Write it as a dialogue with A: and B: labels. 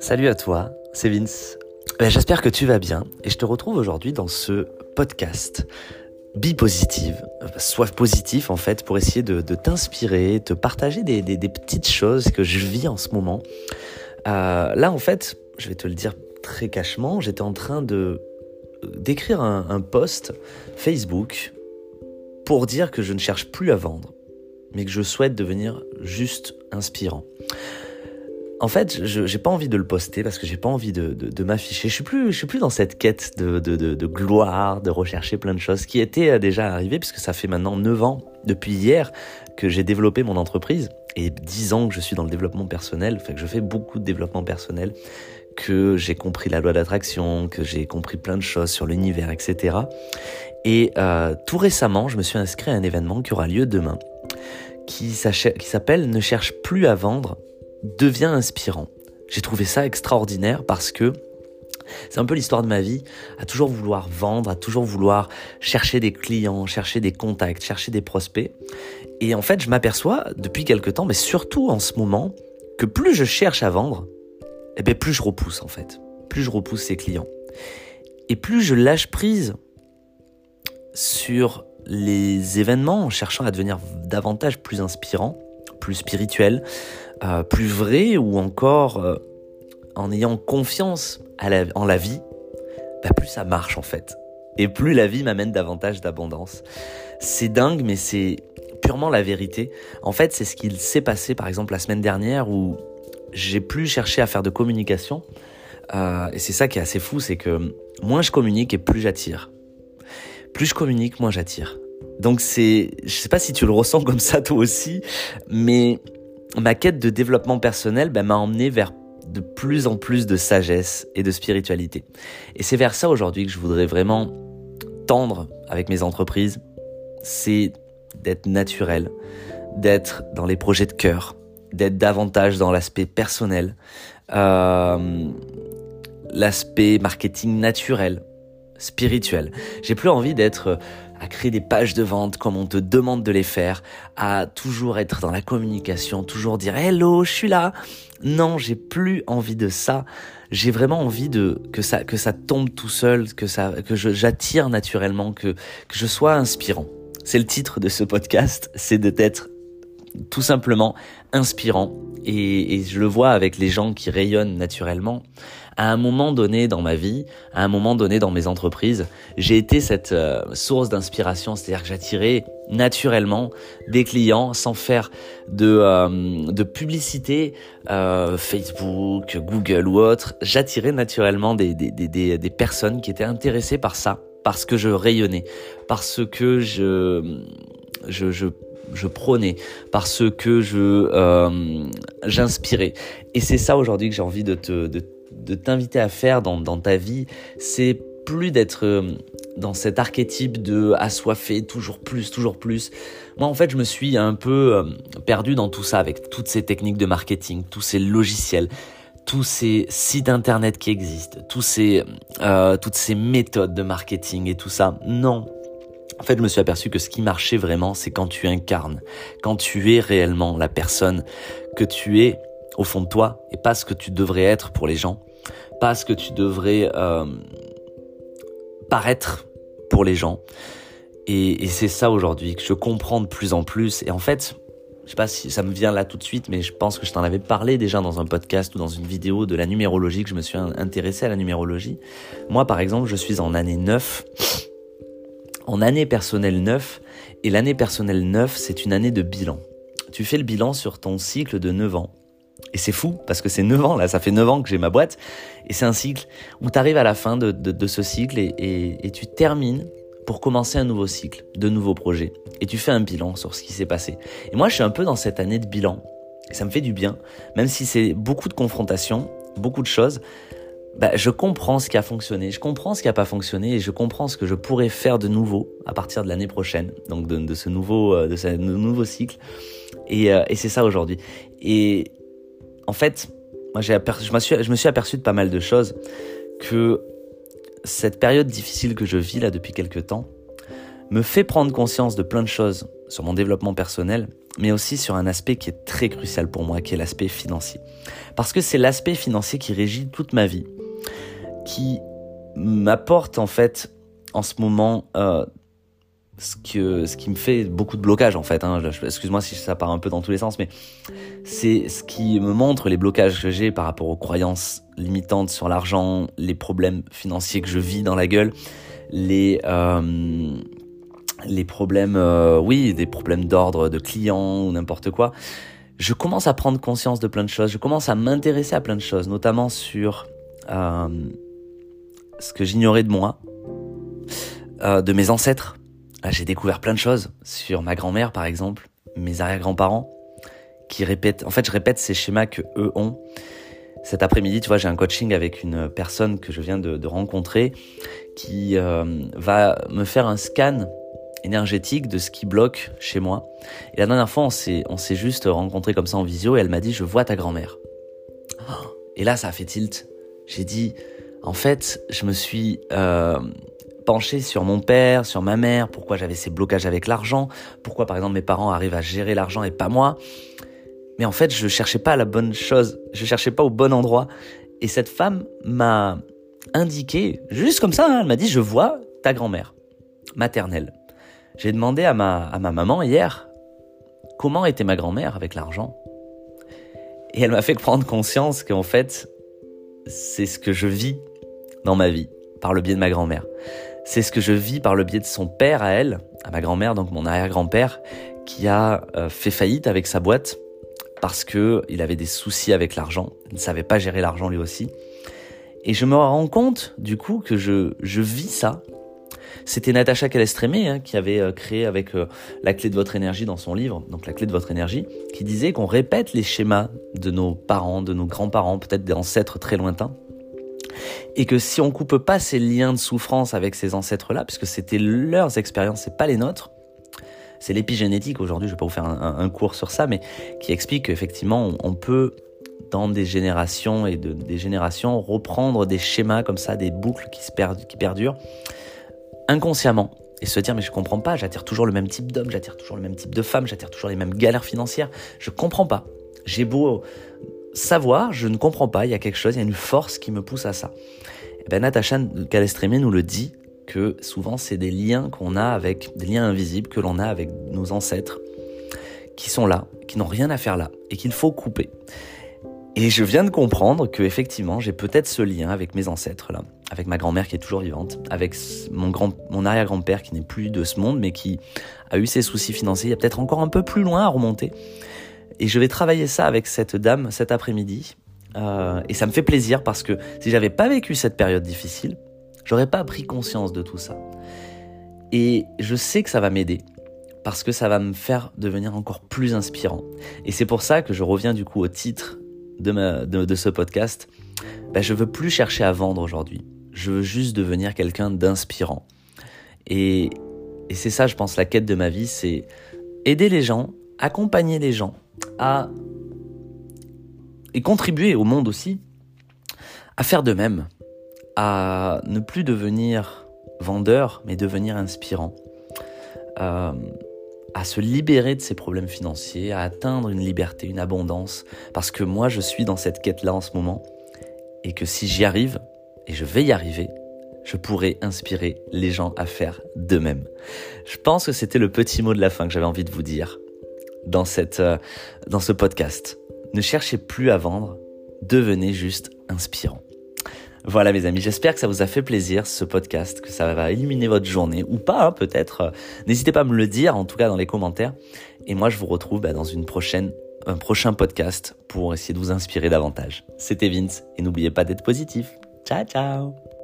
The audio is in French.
A: Salut à toi, c'est Vince. Ben, j'espère que tu vas bien et je te retrouve aujourd'hui dans ce podcast Be Positive, sois positif en fait pour essayer de, t'inspirer, te partager des, petites choses que je vis en ce moment. Euh, là en fait, je vais te le dire très cachement, j'étais en train de d'écrire un, un post Facebook pour dire que je ne cherche plus à vendre, mais que je souhaite devenir juste inspirant. En fait, je n'ai pas envie de le poster parce que j'ai pas envie de, m'afficher. Je suis plus, je suis plus dans cette quête de, gloire, de rechercher plein de choses qui étaient euh, déjà arrivées puisque ça fait maintenant 9 ans depuis hier que j'ai développé mon entreprise et 10 ans que je suis dans le développement personnel, fait que je fais beaucoup de développement personnel, que j'ai compris la loi d'attraction, que j'ai compris plein de choses sur l'univers, etc. Et euh, tout récemment, je me suis inscrit à un événement qui aura lieu demain, qui s'appelle Ne cherche plus à vendre, devient inspirant. J'ai trouvé ça extraordinaire parce que c'est un peu l'histoire de ma vie, à toujours vouloir vendre, à toujours vouloir chercher des clients, chercher des contacts, chercher des prospects. Et en fait, je m'aperçois depuis quelque temps, mais surtout en ce moment, que plus je cherche à vendre, eh bien plus je repousse en fait. Plus je repousse ces clients. Et plus je lâche prise sur les événements en cherchant à devenir davantage plus inspirant, plus spirituel, euh, plus vrai ou encore euh, en ayant confiance en la vie, bah, plus ça marche en fait. Et plus la vie m'amène davantage d'abondance. C'est dingue, mais c'est purement la vérité. En fait, c'est ce qu'il s'est passé par exemple la semaine dernière où j'ai plus cherché à faire de communication. Euh, et c'est ça qui est assez fou, c'est que moins je communique et plus j'attire. Plus je communique, moins j'attire. Donc c'est, je sais pas si tu le ressens comme ça toi aussi, mais ma quête de développement personnel ben, m'a emmené vers de plus en plus de sagesse et de spiritualité. Et c'est vers ça aujourd'hui que je voudrais vraiment tendre avec mes entreprises. C'est d'être naturel, d'être dans les projets de cœur, d'être davantage dans l'aspect personnel, euh, l'aspect marketing naturel, spirituel. J'ai plus envie d'être à créer des pages de vente comme on te demande de les faire, à toujours être dans la communication, toujours dire hello, je suis là. Non, j'ai plus envie de ça. J'ai vraiment envie de que ça que ça tombe tout seul, que ça que j'attire naturellement, que que je sois inspirant. C'est le titre de ce podcast, c'est de d'être tout simplement inspirant et je le vois avec les gens qui rayonnent naturellement à un moment donné dans ma vie, à un moment donné dans mes entreprises, j'ai été cette euh, source d'inspiration, c'est-à-dire que j'attirais naturellement des clients sans faire de, euh, de publicité euh, Facebook, Google ou autre. J'attirais naturellement des, des, des, des personnes qui étaient intéressées par ça, parce que je rayonnais, parce que je, je, je je prônais, parce que je euh, j'inspirais. Et c'est ça aujourd'hui que j'ai envie de te, de de t'inviter à faire dans, ta vie, c'est plus d'être euh, dans cet archétype de assoiffé, toujours plus, toujours plus. Moi, en fait, je me suis un peu euh, perdu dans tout ça avec toutes ces techniques de marketing, tous ces logiciels, tous ces sites internet qui existent, tous ces, euh, toutes ces méthodes de marketing et tout ça. Non. En fait, je me suis aperçu que ce qui marchait vraiment, c'est quand tu incarnes, quand tu es réellement la personne que tu es au fond de toi et pas ce que tu devrais être pour les gens pas ce que tu devrais euh, paraître pour les gens. Et, c'est ça aujourd'hui que je comprends de plus en plus. Et en fait, je sais pas si ça me vient là tout de suite, mais je pense que je t'en avais parlé déjà dans un podcast ou dans une vidéo de la numérologie, que je me suis intéressé à la numérologie. Moi, par exemple, je suis en année 9, en année personnelle 9, et l'année personnelle 9, c'est une année de bilan. Tu fais le bilan sur ton cycle de 9 ans. Et c'est fou, parce que c'est 9 ans, là, ça fait 9 ans que j'ai ma boîte, et c'est un cycle où tu arrives à la fin de, ce cycle et, tu termines pour commencer un nouveau cycle, de nouveaux projets. Et tu fais un bilan sur ce qui s'est passé. Et moi, je suis un peu dans cette année de bilan, et ça me fait du bien, même si c'est beaucoup de confrontations, beaucoup de choses. Bah, je comprends ce qui a fonctionné, je comprends ce qui n'a pas fonctionné et je comprends ce que je pourrais faire de nouveau à partir de l'année prochaine, donc de, de, ce nouveau, euh, de ce nouveau cycle. Et, euh, et c'est ça aujourd'hui. Et en fait, moi, je, me suis, je me suis aperçu de pas mal de choses, que cette période difficile que je vis là depuis quelques temps me fait prendre conscience de plein de choses sur mon développement personnel, mais aussi sur un aspect qui est très crucial pour moi, qui est l'aspect financier. Parce que c'est l'aspect financier qui régit toute ma vie, qui m'apporte en fait en ce moment euh, ce, que, ce qui me fait beaucoup de blocage en fait. Hein. Excuse-moi si ça part un peu dans tous les sens, mais c'est ce qui me montre les blocages que j'ai par rapport aux croyances limitantes sur l'argent, les problèmes financiers que je vis dans la gueule, les euh, les problèmes, euh, oui, des problèmes d'ordre de clients ou n'importe quoi. Je commence à prendre conscience de plein de choses. Je commence à m'intéresser à plein de choses, notamment sur euh, ce que j'ignorais de moi, de mes ancêtres. J'ai découvert plein de choses sur ma grand-mère, par exemple, mes arrière-grands-parents, qui répètent. En fait, je répète ces schémas que eux ont. Cet après-midi, tu vois, j'ai un coaching avec une personne que je viens de, rencontrer qui euh, va me faire un scan énergétique de ce qui bloque chez moi. Et la dernière fois, on s'est, on s'est juste rencontré comme ça en visio et elle m'a dit, je vois ta grand-mère. Et là, ça a fait tilt. J'ai dit, en fait, je me suis euh, penché sur mon père, sur ma mère, pourquoi j'avais ces blocages avec l'argent, pourquoi par exemple mes parents arrivent à gérer l'argent et pas moi. Mais en fait, je cherchais pas la bonne chose, je cherchais pas au bon endroit. Et cette femme m'a indiqué, juste comme ça, hein, elle m'a dit, je vois ta grand-mère maternelle. J'ai demandé à ma, à ma maman hier comment était ma grand-mère avec l'argent. Et elle m'a fait prendre conscience qu'en fait, c'est ce que je vis dans ma vie par le biais de ma grand-mère. C'est ce que je vis par le biais de son père à elle, à ma grand-mère, donc mon arrière-grand-père, qui a euh, fait faillite avec sa boîte parce que il avait des soucis avec l'argent. Il ne savait pas gérer l'argent lui aussi. Et je me rends compte, du coup, que je, je vis ça c'était Natacha Calestrémé hein, qui avait euh, créé avec euh, la clé de votre énergie dans son livre, donc la clé de votre énergie, qui disait qu'on répète les schémas de nos parents, de nos grands-parents, peut-être des ancêtres très lointains. Et que si on coupe pas ces liens de souffrance avec ces ancêtres-là, puisque c'était leurs expériences, c'est pas les nôtres, c'est l'épigénétique aujourd'hui, je vais pas vous faire un, cours sur ça, mais qui explique qu'effectivement on, peut dans des générations et de, des générations reprendre des schémas comme ça, des boucles qui, se qui perdurent inconsciemment et se dire mais je comprends pas, j'attire toujours le même type d'homme, j'attire toujours le même type de femme, j'attire toujours les mêmes galères financières, je comprends pas. J'ai beau savoir, je ne comprends pas, il y a quelque chose, il y a une force qui me pousse à ça. Et eh ben Natacha nous le dit que souvent c'est des liens qu'on a avec des liens invisibles que l'on a avec nos ancêtres qui sont là, qui n'ont rien à faire là et qu'il faut couper. Et je viens de comprendre que effectivement, j'ai peut-être ce lien avec mes ancêtres là, avec ma grand-mère qui est toujours vivante, avec mon grand mon arrière-grand-père qui n'est plus de ce monde mais qui a eu ses soucis financiers, il y a peut-être encore un peu plus loin à remonter. Et je vais travailler ça avec cette dame cet après-midi. Euh, et ça me fait plaisir parce que si j'avais pas vécu cette période difficile, j'aurais pas pris conscience de tout ça. Et je sais que ça va m'aider parce que ça va me faire devenir encore plus inspirant. Et c'est pour ça que je reviens du coup au titre de, de, ce podcast, ben, je veux plus chercher à vendre aujourd'hui. Je veux juste devenir quelqu'un d'inspirant. Et c'est ça, je pense, la quête de ma vie, c'est aider les gens, accompagner les gens à et contribuer au monde aussi à faire de même, à ne plus devenir vendeur, mais devenir inspirant. Euh, à se libérer de ses problèmes financiers, à atteindre une liberté, une abondance, parce que moi je suis dans cette quête-là en ce moment, et que si j'y arrive, et je vais y arriver, je pourrai inspirer les gens à faire de même. Je pense que c'était le petit mot de la fin que j'avais envie de vous dire dans, cette, euh, dans ce podcast. Ne cherchez plus à vendre, devenez juste inspirant. Voilà mes amis, j'espère que ça vous a fait plaisir ce podcast, que ça va éliminer votre journée ou pas hein, peut-être. N'hésitez pas à me le dire en tout cas dans les commentaires. Et moi je vous retrouve bah, dans une prochaine, un prochain podcast pour essayer de vous inspirer davantage. C'était Vince et n'oubliez pas d'être positif. Ciao ciao